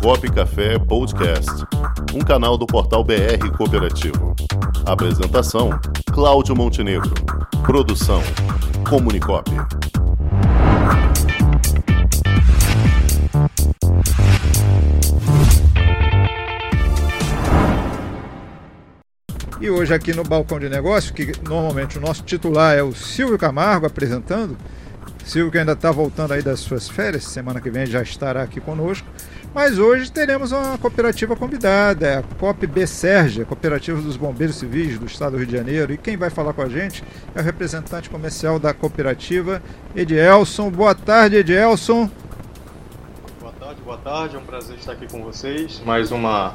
Comunicop Café Podcast, um canal do portal BR Cooperativo. Apresentação: Cláudio Montenegro. Produção: Comunicop. E hoje aqui no Balcão de Negócio, que normalmente o nosso titular é o Silvio Camargo apresentando, Silvio que ainda está voltando aí das suas férias, semana que vem já estará aqui conosco. Mas hoje teremos uma cooperativa convidada, é a COP B Sérgia, Cooperativa dos Bombeiros Civis do Estado do Rio de Janeiro. E quem vai falar com a gente é o representante comercial da cooperativa, Edielson. Boa tarde, Edielson. Boa tarde, boa tarde. É um prazer estar aqui com vocês. Mais uma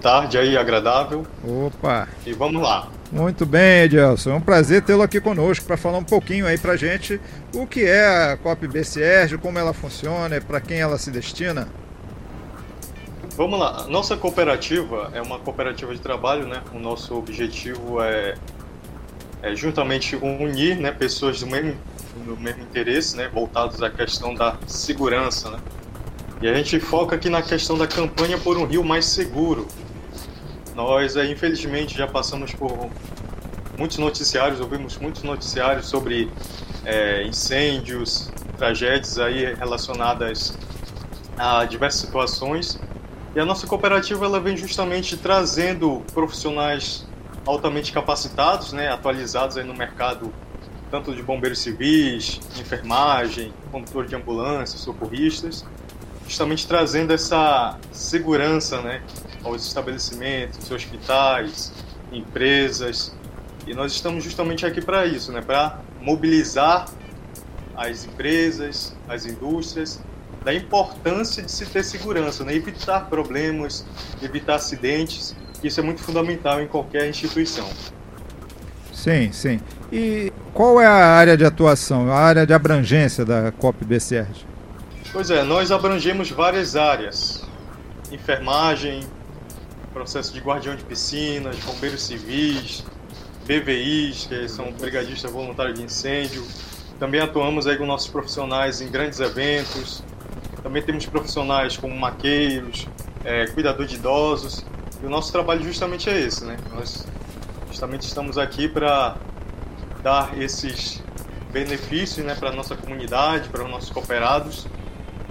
tarde aí agradável. Opa! E vamos lá. Muito bem, Edilson. É um prazer tê-lo aqui conosco para falar um pouquinho aí para gente o que é a COP BCR, como ela funciona e para quem ela se destina. Vamos lá. Nossa cooperativa é uma cooperativa de trabalho, né? O nosso objetivo é, é juntamente unir, né, pessoas do mesmo, do mesmo interesse, né, voltados à questão da segurança, né? E a gente foca aqui na questão da campanha por um rio mais seguro, nós, é, infelizmente, já passamos por muitos noticiários, ouvimos muitos noticiários sobre é, incêndios, tragédias aí relacionadas a diversas situações. E a nossa cooperativa ela vem justamente trazendo profissionais altamente capacitados, né, atualizados aí no mercado tanto de bombeiros civis, enfermagem, condutor de ambulância, socorristas, justamente trazendo essa segurança, né, aos estabelecimentos, hospitais, empresas. E nós estamos justamente aqui para isso, né? para mobilizar as empresas, as indústrias, da importância de se ter segurança, né? evitar problemas, evitar acidentes. Isso é muito fundamental em qualquer instituição. Sim, sim. E qual é a área de atuação, a área de abrangência da COP BCR? Pois é, nós abrangemos várias áreas: enfermagem, processo de guardião de piscinas, bombeiros civis, BVIs, que são brigadistas voluntários de incêndio. Também atuamos aí com nossos profissionais em grandes eventos. Também temos profissionais como maqueiros, é, cuidador de idosos. E o nosso trabalho justamente é esse, né? Nós justamente estamos aqui para dar esses benefícios né, para a nossa comunidade, para os nossos cooperados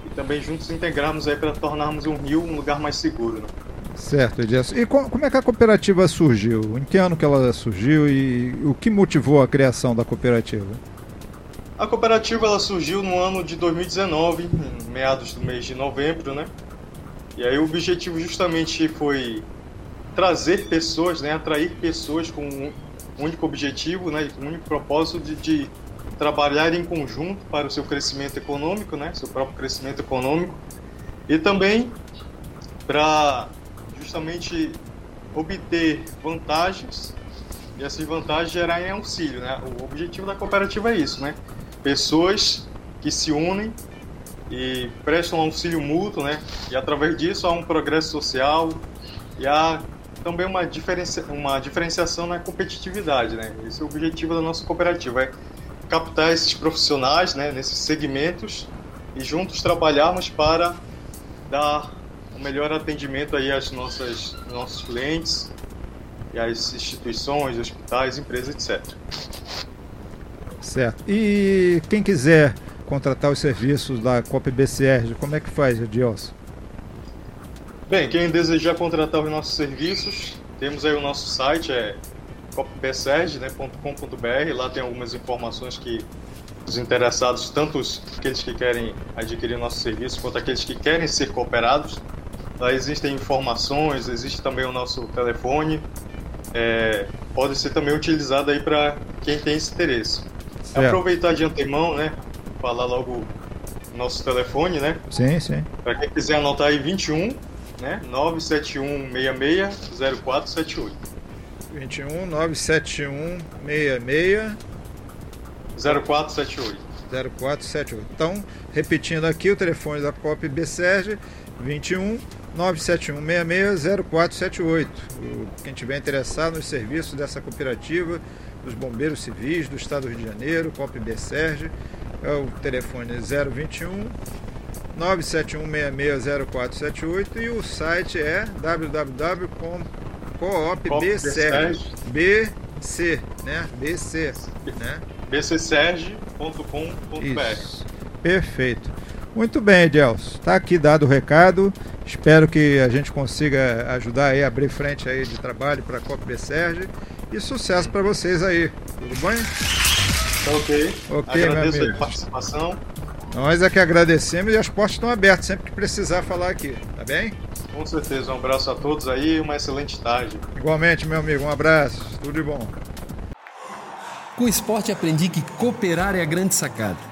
e também juntos integrarmos aí para tornarmos um rio um lugar mais seguro. Né? Certo, Edson. E como é que a cooperativa surgiu? Em que ano que ela surgiu e o que motivou a criação da cooperativa? A cooperativa ela surgiu no ano de 2019, em meados do mês de novembro, né? E aí o objetivo justamente foi trazer pessoas, né, atrair pessoas com um único objetivo, né, com um único propósito de, de trabalhar em conjunto para o seu crescimento econômico, né, seu próprio crescimento econômico, e também para justamente obter vantagens e essas vantagens gerarem auxílio, né? O objetivo da cooperativa é isso, né? Pessoas que se unem e prestam auxílio mútuo, né? E através disso há um progresso social e há também uma, diferencia, uma diferenciação na competitividade, né? Esse é o objetivo da nossa cooperativa, é captar esses profissionais, né? Nesses segmentos e juntos trabalharmos para dar melhor atendimento aí às nossas nossos clientes e às instituições, hospitais, empresas, etc. Certo. E quem quiser contratar os serviços da COP BCR, como é que faz, Edilson? Bem, quem desejar contratar os nossos serviços, temos aí o nosso site, é copbserg.com.br, lá tem algumas informações que os interessados, tanto aqueles que querem adquirir nosso serviço, quanto aqueles que querem ser cooperados, Lá existem informações, existe também o nosso telefone. É, pode ser também utilizado aí para quem tem esse interesse. É aproveitar de antemão, né? Falar logo nosso telefone, né? Sim, sim. Para quem quiser anotar aí 21, né? 97166 0478. 21 971 66 0478. 0478. Então, repetindo aqui o telefone da COP BSERG, 21 971660478. Quem tiver interessado nos serviços dessa cooperativa, dos bombeiros civis do estado do Rio de Janeiro, COP BSERG, é o telefone 021 971660478 e o site é www.coopbserg.bc, né? BC, né? bcserge.com.br. Perfeito. Muito bem, Edelso. Está aqui dado o recado. Espero que a gente consiga ajudar aí a abrir frente aí de trabalho para a COP Serge e sucesso para vocês aí. Tudo bem? Ok. Ok, Agradeço meu amigo. a participação. Nós é que agradecemos e as portas estão abertas sempre que precisar falar aqui, tá bem? Com certeza. Um abraço a todos aí e uma excelente tarde. Igualmente, meu amigo. Um abraço. Tudo de bom. Com o esporte aprendi que cooperar é a grande sacada